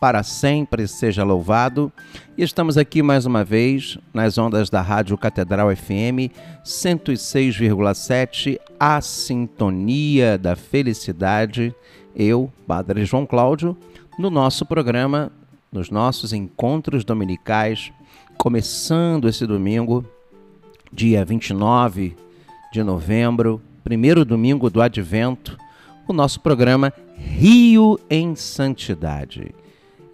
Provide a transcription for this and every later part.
para sempre seja louvado. E estamos aqui mais uma vez nas ondas da Rádio Catedral FM 106,7, a sintonia da felicidade. Eu, Padre João Cláudio, no nosso programa, nos nossos encontros dominicais, começando esse domingo, dia 29 de novembro, primeiro domingo do Advento o nosso programa Rio em Santidade.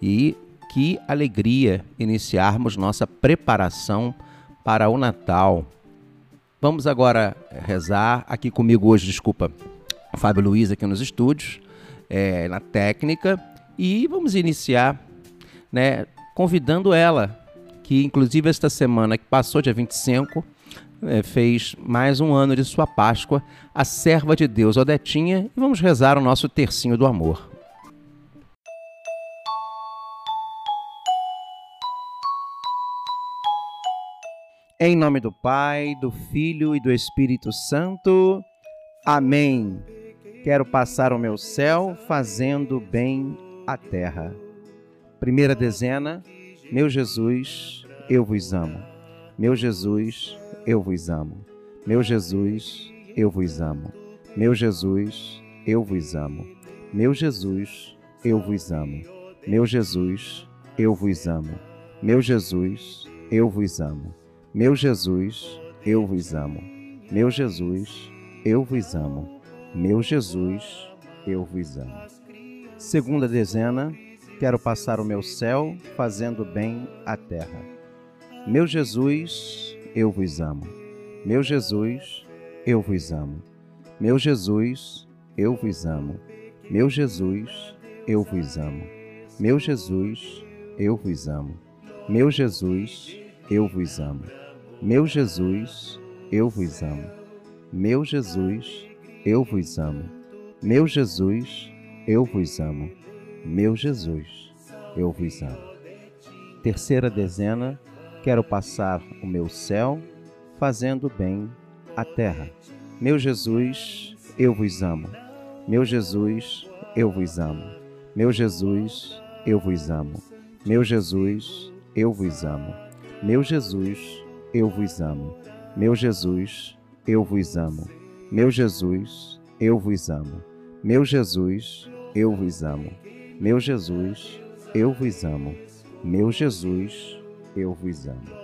E que alegria iniciarmos nossa preparação para o Natal. Vamos agora rezar aqui comigo hoje, desculpa, Fábio Luiz aqui nos estúdios, é, na técnica, e vamos iniciar, né, convidando ela, que inclusive esta semana que passou, dia 25, é, fez mais um ano de sua Páscoa, a serva de Deus, Odetinha, e vamos rezar o nosso tercinho do amor. Em nome do Pai, do Filho e do Espírito Santo. Amém. Quero passar o meu céu fazendo bem a terra. Primeira dezena, meu Jesus, eu vos amo. Meu Jesus, eu vos amo. Meu Jesus, eu vos amo. Meu Jesus, eu vos amo. Meu Jesus, eu vos amo. Meu Jesus, eu vos amo. Meu Jesus, eu vos amo. Meu Jesus, eu vos amo. Meu Jesus, eu vos amo. Meu Jesus, eu vos amo. Segunda dezena, quero passar o meu céu fazendo bem à terra. Meu Jesus, eu vos amo. Meu Jesus, eu vos amo. Meu Jesus, eu vos amo. Meu Jesus, eu vos amo. Meu Jesus, eu vos amo. Meu Jesus, eu vos amo. Meu Jesus, eu vos amo. Meu Jesus, eu vos amo. Meu Jesus, eu vos amo. Meu Jesus, eu vos amo. Terceira dezena Quero passar o meu céu fazendo bem à terra. Meu Jesus, eu vos amo. Meu Jesus, eu vos amo. Meu Jesus, eu vos amo. Meu Jesus, eu vos amo. Meu Jesus, eu vos amo. Meu Jesus, eu vos amo. Meu Jesus, eu vos amo. Meu Jesus, eu vos amo. Meu Jesus, eu vos amo. Meu Jesus, eu vos amo.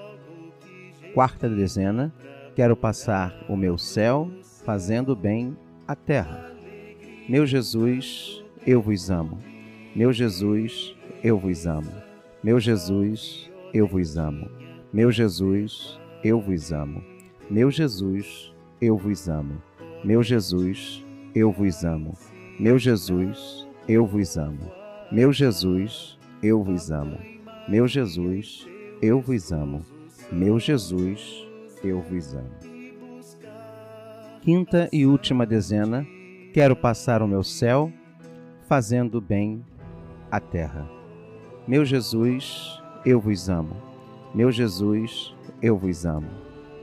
Quarta dezena, quero passar o meu céu fazendo bem à terra. Meu Jesus, eu vos amo. Meu Jesus, eu vos amo. Meu Jesus, eu vos amo. Meu Jesus, eu vos amo. Meu Jesus, eu vos amo. Meu Jesus, eu vos amo. Meu Jesus, eu vos amo. Meu Jesus, eu vos amo. Meu Jesus, eu vos amo. Meu Jesus, eu vos amo. Quinta e última dezena, quero passar o meu céu fazendo bem à terra. Meu Jesus, eu vos amo. Meu Jesus, eu vos amo.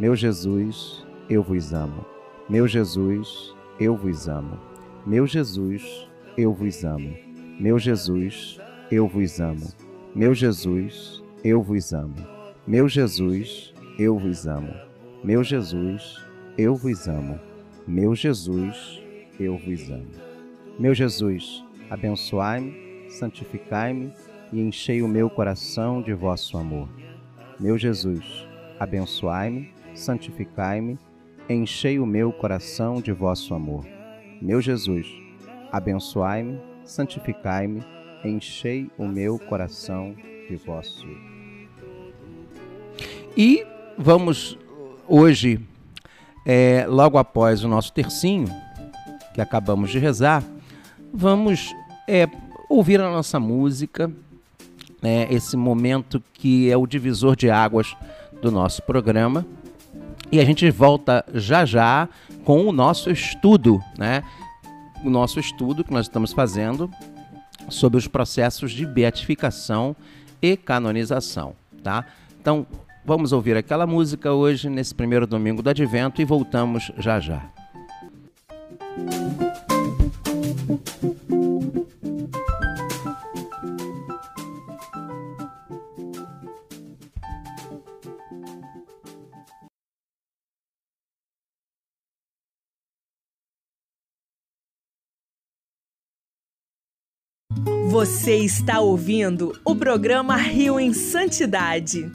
Meu Jesus, eu vos amo. Meu Jesus, eu vos amo. Meu Jesus, eu vos amo. Meu Jesus, eu vos amo. Meu Jesus, eu vos amo. Meu Jesus, eu vos amo. Meu Jesus, eu vos amo. Meu Jesus, eu vos amo. Meu Jesus, abençoai-me, santificai-me e enchei o meu coração de vosso amor. Meu Jesus, abençoai-me, santificai-me, enchei o meu coração de vosso amor. Meu Jesus, abençoai-me, santificai-me, enchei o meu coração de vosso. E vamos hoje, é, logo após o nosso tercinho, que acabamos de rezar, vamos é, ouvir a nossa música, né, esse momento que é o divisor de águas do nosso programa. E a gente volta já já com o nosso estudo, né? O nosso estudo que nós estamos fazendo sobre os processos de beatificação e canonização, tá? Então, vamos ouvir aquela música hoje nesse primeiro domingo do Advento e voltamos já já. Você está ouvindo o programa Rio em Santidade.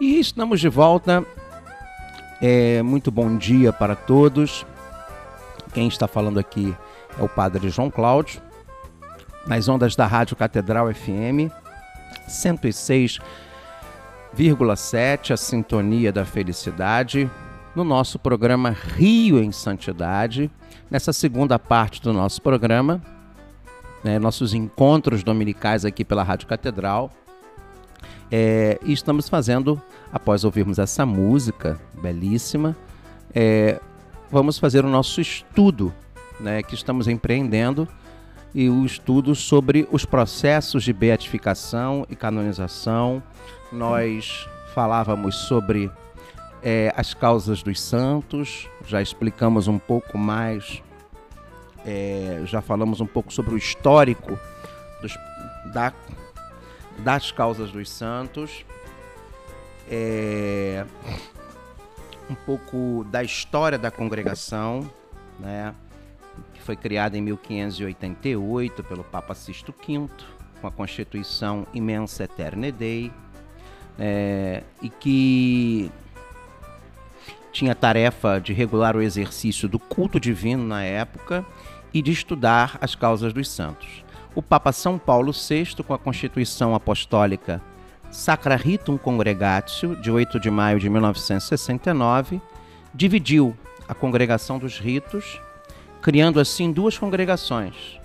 E estamos de volta. É, muito bom dia para todos. Quem está falando aqui é o Padre João Cláudio, nas ondas da Rádio Catedral FM 106,7, a Sintonia da Felicidade, no nosso programa Rio em Santidade, nessa segunda parte do nosso programa, né, nossos encontros dominicais aqui pela Rádio Catedral. É, e estamos fazendo, após ouvirmos essa música belíssima, é, vamos fazer o nosso estudo, né, que estamos empreendendo, e o estudo sobre os processos de beatificação e canonização. Nós falávamos sobre é, as causas dos santos, já explicamos um pouco mais, é, já falamos um pouco sobre o histórico dos, da, das causas dos santos. É, um pouco da história da congregação, né, que foi criada em 1588 pelo Papa Sisto V, com a Constituição Imensa Eterna Dei, é, e que tinha a tarefa de regular o exercício do culto divino na época e de estudar as causas dos santos. O Papa São Paulo VI, com a Constituição Apostólica Sacra Ritum Congregatio, de 8 de maio de 1969, dividiu a congregação dos ritos, criando assim duas congregações.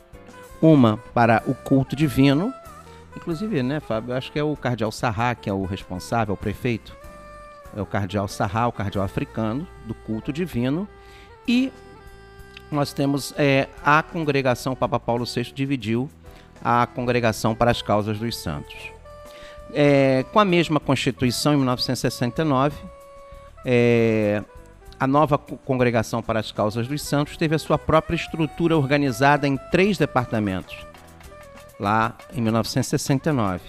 Uma para o culto divino, inclusive, né, Fábio? Acho que é o cardeal Sarra que é o responsável, o prefeito. É o cardeal Sarra, o cardeal africano, do culto divino. E nós temos é, a congregação, o Papa Paulo VI dividiu a congregação para as causas dos santos. É, com a mesma Constituição, em 1969, é, a nova Congregação para as Causas dos Santos teve a sua própria estrutura organizada em três departamentos, lá em 1969.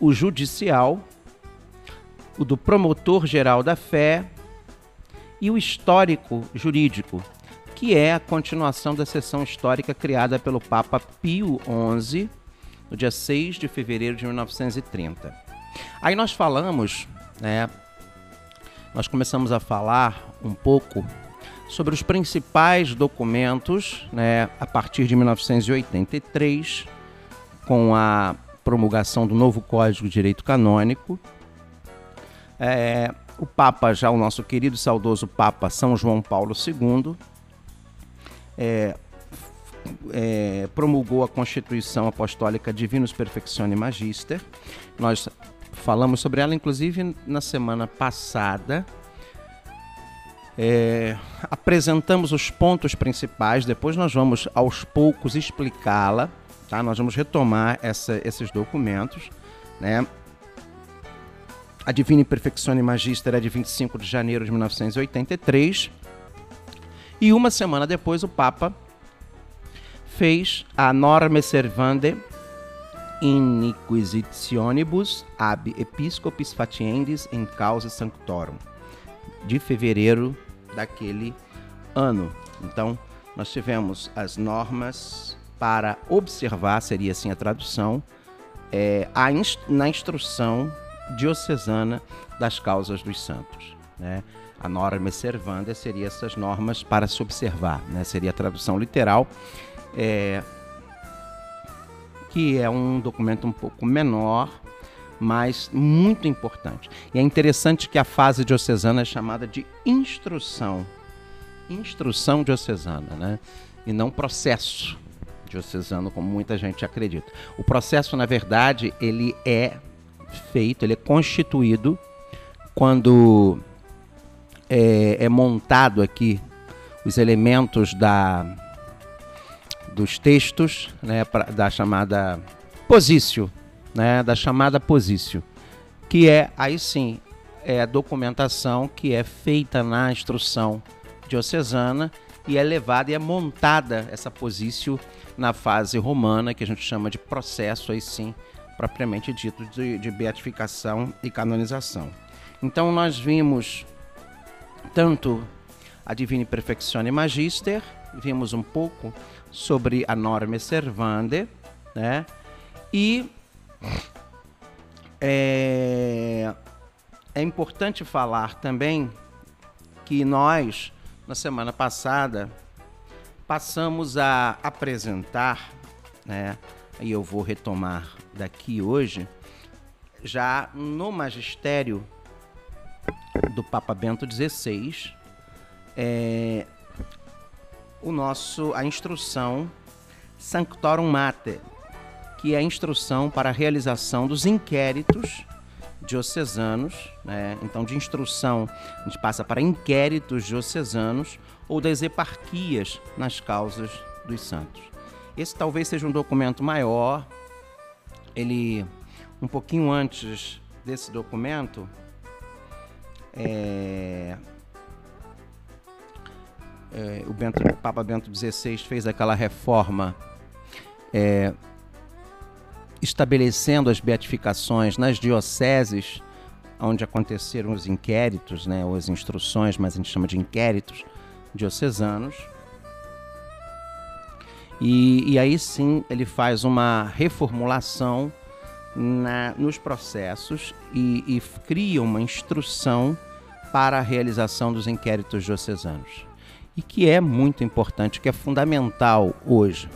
O judicial, o do promotor-geral da fé e o histórico jurídico, que é a continuação da seção histórica criada pelo Papa Pio XI no dia 6 de fevereiro de 1930. Aí nós falamos, né, nós começamos a falar um pouco sobre os principais documentos, né, a partir de 1983, com a promulgação do novo Código de Direito Canônico. É, o Papa, já o nosso querido saudoso Papa São João Paulo II, é, é, promulgou a Constituição Apostólica Divinus Perfectione Magister. Nós falamos sobre ela, inclusive, na semana passada. É, apresentamos os pontos principais, depois nós vamos aos poucos explicá-la, tá? Nós vamos retomar essa, esses documentos, né? A Divina Perfectione Magister é de 25 de janeiro de 1983. E uma semana depois o Papa fez a norma servande in inquisitionibus ab episcopis fatiendis in causa sanctorum, de fevereiro daquele ano. Então, nós tivemos as normas para observar, seria assim a tradução, é, a inst na instrução diocesana das causas dos santos. Né? A norma servanda seria essas normas para se observar, né? seria a tradução literal. É, que é um documento um pouco menor, mas muito importante. E é interessante que a fase diocesana é chamada de instrução. Instrução diocesana, né? E não processo diocesano, como muita gente acredita. O processo, na verdade, ele é feito, ele é constituído quando é, é montado aqui os elementos da, dos textos, né, pra, da chamada posício, né, da chamada posício, que é aí sim é a documentação que é feita na instrução diocesana e é levada e é montada essa posício na fase romana, que a gente chama de processo, aí sim, propriamente dito, de, de beatificação e canonização. Então nós vimos tanto a Divine Perfectione Magister, vimos um pouco sobre a Norma Servande, né? E é, é importante falar também que nós, na semana passada, passamos a apresentar, né? E eu vou retomar daqui hoje, já no magistério do Papa Bento XVI, é, o nosso a instrução Sanctorum Mater, que é a instrução para a realização dos inquéritos diocesanos, né? então de instrução a gente passa para inquéritos diocesanos ou das eparquias nas causas dos santos. Esse talvez seja um documento maior, ele um pouquinho antes desse documento, é, é, o, Bento, Papa Bento XVI fez aquela reforma é, estabelecendo as beatificações nas dioceses onde aconteceram os inquéritos, né, ou as instruções, mas a gente chama de inquéritos diocesanos. E, e aí sim ele faz uma reformulação na, nos processos e, e cria uma instrução para a realização dos inquéritos diocesanos e que é muito importante, que é fundamental hoje,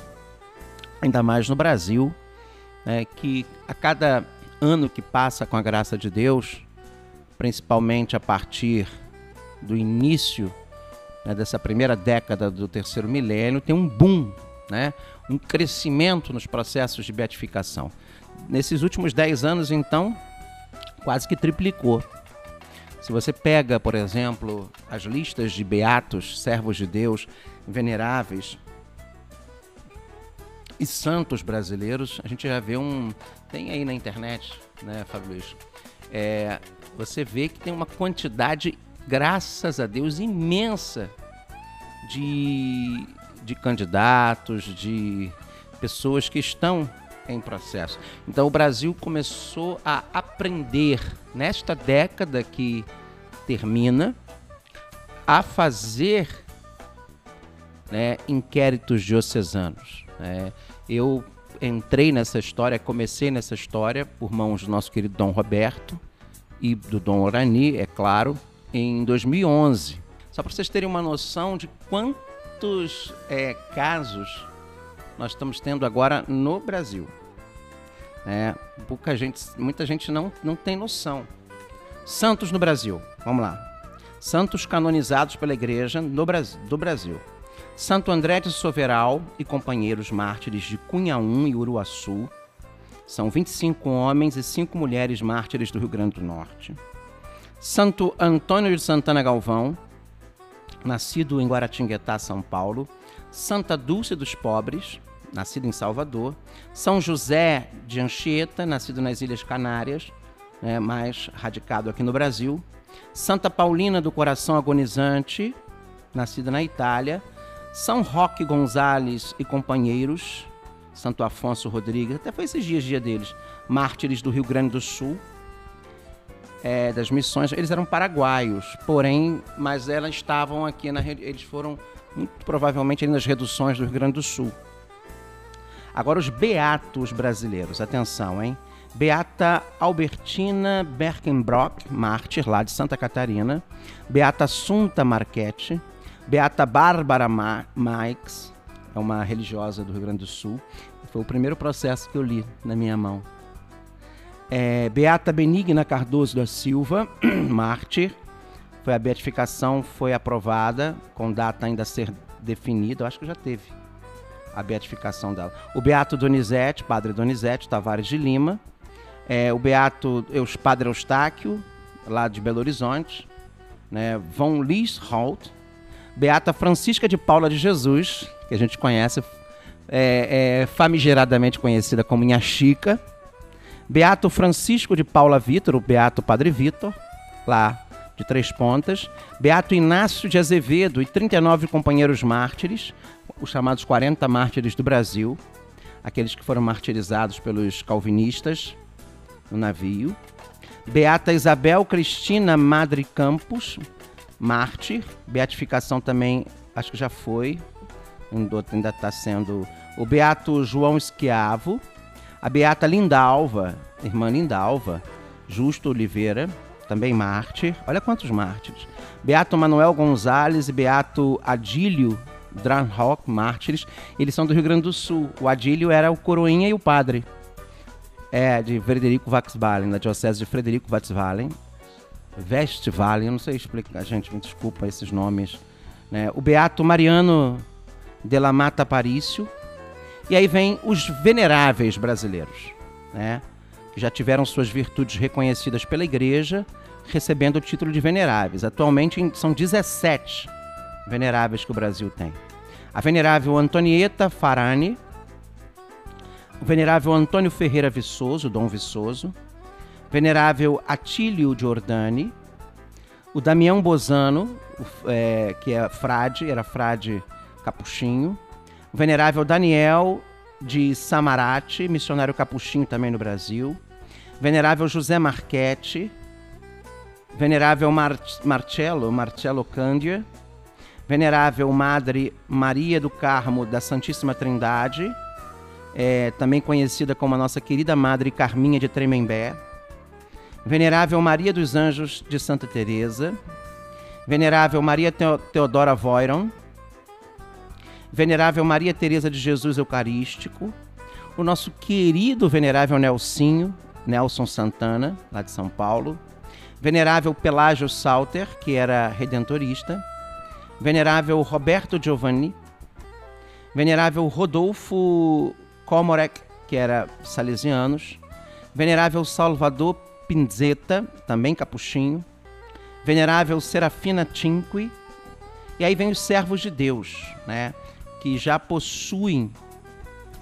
ainda mais no Brasil, né, que a cada ano que passa com a graça de Deus, principalmente a partir do início né, dessa primeira década do terceiro milênio, tem um boom, né, um crescimento nos processos de beatificação. Nesses últimos dez anos, então, quase que triplicou. Se você pega, por exemplo, as listas de beatos, servos de Deus, veneráveis e santos brasileiros, a gente já vê um. Tem aí na internet, né, Fábio Luiz? É, você vê que tem uma quantidade, graças a Deus, imensa de, de candidatos, de pessoas que estão em processo. Então o Brasil começou a aprender nesta década que termina a fazer né, inquéritos diocesanos. Né? Eu entrei nessa história, comecei nessa história por mãos do nosso querido Dom Roberto e do Dom Orani, é claro, em 2011. Só para vocês terem uma noção de quantos é, casos nós estamos tendo agora no Brasil. É, pouca gente, muita gente não, não tem noção. Santos no Brasil, vamos lá. Santos canonizados pela Igreja no do Brasil. Santo André de Soveral e companheiros mártires de Cunhaú e Uruaçu. São 25 homens e 5 mulheres mártires do Rio Grande do Norte. Santo Antônio de Santana Galvão, nascido em Guaratinguetá, São Paulo. Santa Dulce dos Pobres, nascido em Salvador. São José de Anchieta, nascido nas Ilhas Canárias, né, mais radicado aqui no Brasil. Santa Paulina do Coração Agonizante, nascida na Itália. São Roque Gonzales e companheiros, Santo Afonso Rodrigues, até foi esses dias, dia deles, mártires do Rio Grande do Sul, é, das missões. Eles eram paraguaios, porém, mas elas estavam aqui, na, eles foram muito provavelmente nas reduções do Rio Grande do Sul. Agora os beatos brasileiros, atenção, hein? Beata Albertina Berkenbrock, mártir lá de Santa Catarina. Beata Assunta Marchetti. Beata Bárbara Ma Maix, é uma religiosa do Rio Grande do Sul. Foi o primeiro processo que eu li na minha mão. É, Beata Benigna Cardoso da Silva, mártir. Foi a beatificação foi aprovada com data ainda a ser definida. Eu acho que já teve a beatificação dela. O Beato Donizete, Padre Donizete Tavares de Lima. É, o Beato Eus, Padre Eustáquio, lá de Belo Horizonte. Né? Von Liesholt. Beata Francisca de Paula de Jesus, que a gente conhece, é, é famigeradamente conhecida como Minha Chica. Beato Francisco de Paula Vitor, o Beato Padre Vitor, lá de Três Pontas. Beato Inácio de Azevedo e 39 companheiros mártires, os chamados 40 mártires do Brasil, aqueles que foram martirizados pelos calvinistas no navio. Beata Isabel Cristina Madre Campos, mártir. Beatificação também, acho que já foi, ainda está sendo. O Beato João Esquiavo, a Beata Lindalva, irmã Lindalva, Justo Oliveira, também mártir. Olha quantos mártires. Beato Manuel Gonzalez e Beato Adílio Dranhock, mártires. Eles são do Rio Grande do Sul. O Adílio era o coroinha e o padre. É, de Frederico Waxvalen, da diocese de Frederico Waxvalen. Westvalen, eu não sei explicar, gente, me desculpa esses nomes. Né? O Beato Mariano de la Mata Parício. E aí vem os veneráveis brasileiros, né? que já tiveram suas virtudes reconhecidas pela igreja, recebendo o título de veneráveis. Atualmente são 17 veneráveis que o Brasil tem. A venerável Antonieta Farani, o venerável Antônio Ferreira Viçoso, Dom Viçoso, venerável Atílio Giordani, o Damião Bozano, é, que é frade, era frade capuchinho, o venerável Daniel de Samarate, missionário capuchinho também no Brasil, venerável José Marchetti, venerável Mar Marcello, Marcello Cândia, venerável Madre Maria do Carmo da Santíssima Trindade, é, também conhecida como a nossa querida Madre Carminha de Tremembé, venerável Maria dos Anjos de Santa Teresa, venerável Maria Teodora Voiron, venerável Maria Teresa de Jesus Eucarístico, o nosso querido venerável Nelsinho, Nelson Santana, lá de São Paulo, venerável Pelágio Salter, que era redentorista, venerável Roberto Giovanni, venerável Rodolfo Komorek, que era salesianos, venerável Salvador Pinzeta, também capuchinho, venerável Serafina Tinque, e aí vem os servos de Deus, né, que já possuem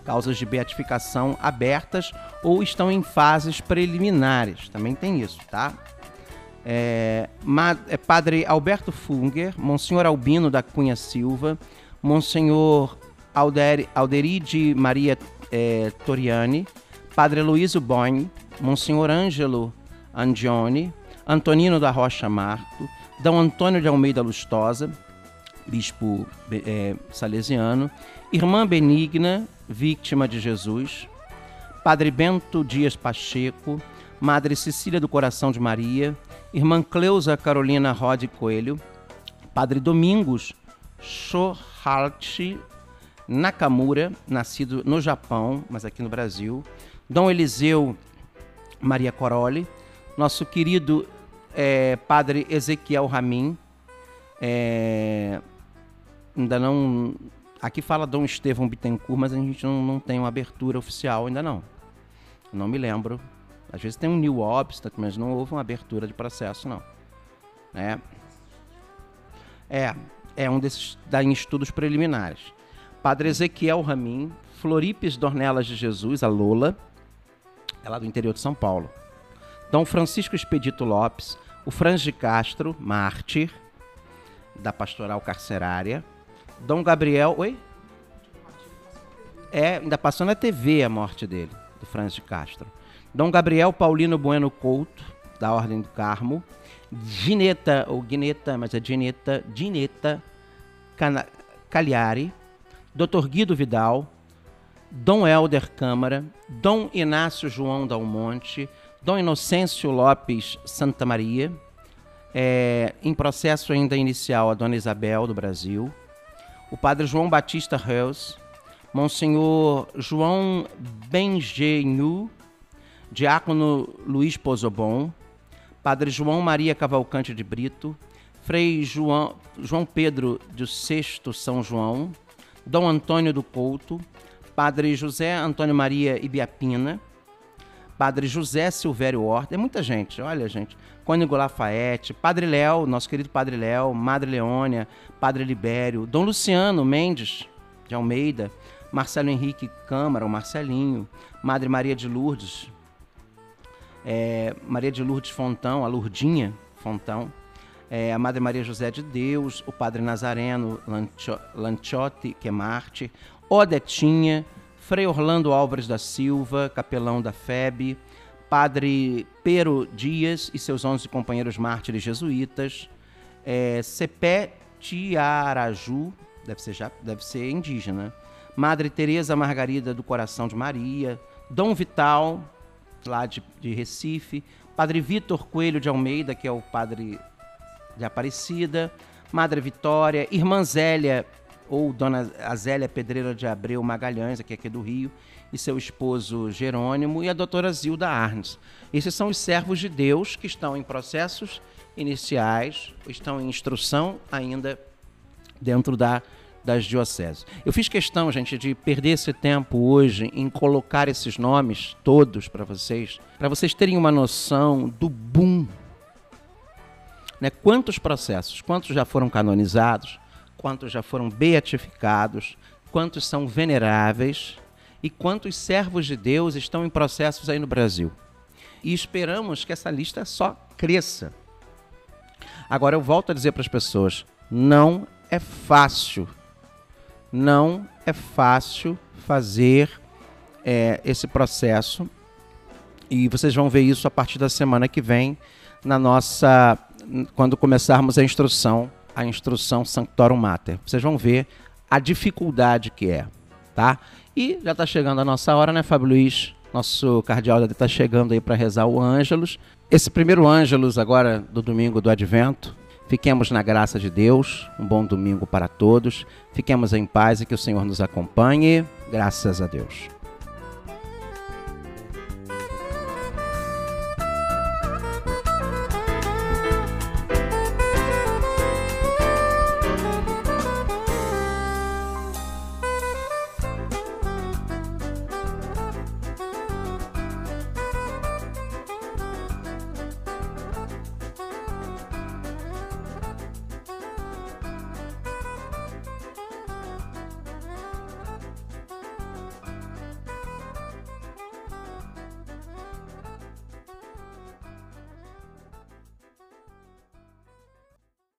causas de beatificação abertas ou estão em fases preliminares. Também tem isso, tá? É, é padre Alberto Funger, Monsenhor Albino da Cunha Silva, Monsenhor Alder, Alderide Maria é, Toriani, Padre Luísio Boing, Monsenhor Ângelo Angione, Antonino da Rocha Marto, D. Antônio de Almeida Lustosa, bispo é, salesiano, Irmã Benigna, vítima de Jesus, Padre Bento Dias Pacheco, Madre Cecília do Coração de Maria, Irmã Cleusa Carolina Rode Coelho, Padre Domingos Shohachi Nakamura, nascido no Japão, mas aqui no Brasil, Dom Eliseu Maria Coroli, nosso querido é, Padre Ezequiel Ramin, é, ainda não. Aqui fala Dom Estevão Bittencourt, mas a gente não, não tem uma abertura oficial ainda não. Não me lembro. Às vezes tem um new obstat, mas não houve uma abertura de processo, não. É, é, é um desses da, em estudos preliminares. Padre Ezequiel Ramin, Floripes Dornelas de Jesus, a Lola, ela é do interior de São Paulo. Dom Francisco Expedito Lopes, o Franz de Castro, mártir, da pastoral carcerária. Dom Gabriel. Oi? É, ainda passou na TV a morte dele, do Franz de Castro. Dom Gabriel Paulino Bueno Couto, da Ordem do Carmo. Gineta, ou Guineta, mas é Gineta, Gineta Cagliari. Dr. Guido Vidal. Dom Helder Câmara. Dom Inácio João Dalmonte. Dom Inocêncio Lopes Santa Maria. É, em processo ainda inicial, a Dona Isabel do Brasil o padre João Batista Reus, Monsenhor João Bengenhu, Diácono Luiz Pozobon, Padre João Maria Cavalcante de Brito, Frei João, João Pedro do Sexto São João, Dom Antônio do Couto, Padre José Antônio Maria Ibiapina, Padre José Silvério Horta, é muita gente, olha gente, Cônigo Lafayette, Padre Léo, nosso querido Padre Léo, Madre Leônia, Padre Libério, Dom Luciano Mendes de Almeida, Marcelo Henrique Câmara, o Marcelinho, Madre Maria de Lourdes, é, Maria de Lourdes Fontão, a Lourdinha Fontão, é, a Madre Maria José de Deus, o Padre Nazareno Lanciotti, que é Marte, Odetinha, Frei Orlando Álvares da Silva, capelão da FEB, Padre Pero Dias e seus 11 companheiros mártires jesuítas, é, Cepé Tiaraju, deve ser, já, deve ser indígena, Madre Teresa Margarida do Coração de Maria, Dom Vital, lá de, de Recife, Padre Vitor Coelho de Almeida, que é o padre de Aparecida, Madre Vitória, Irmã Zélia, ou Dona Azélia Pedreira de Abreu Magalhães, aqui, aqui do Rio, e seu esposo Jerônimo, e a doutora Zilda Arnes. Esses são os servos de Deus que estão em processos iniciais, estão em instrução ainda dentro da das dioceses. Eu fiz questão, gente, de perder esse tempo hoje em colocar esses nomes todos para vocês, para vocês terem uma noção do boom. Né? Quantos processos, quantos já foram canonizados, quantos já foram beatificados, quantos são veneráveis e quantos servos de Deus estão em processos aí no Brasil. E esperamos que essa lista só cresça. Agora eu volto a dizer para as pessoas: não é fácil não é fácil fazer é, esse processo. E vocês vão ver isso a partir da semana que vem na nossa quando começarmos a instrução a instrução Sanctorum Mater. Vocês vão ver a dificuldade que é tá? E já está chegando a nossa hora né Fábio Luiz? Nosso cardeal está chegando aí para rezar o Ângelus. Esse primeiro Ângelus agora do domingo do Advento Fiquemos na graça de Deus. Um bom domingo para todos. Fiquemos em paz e que o Senhor nos acompanhe. Graças a Deus.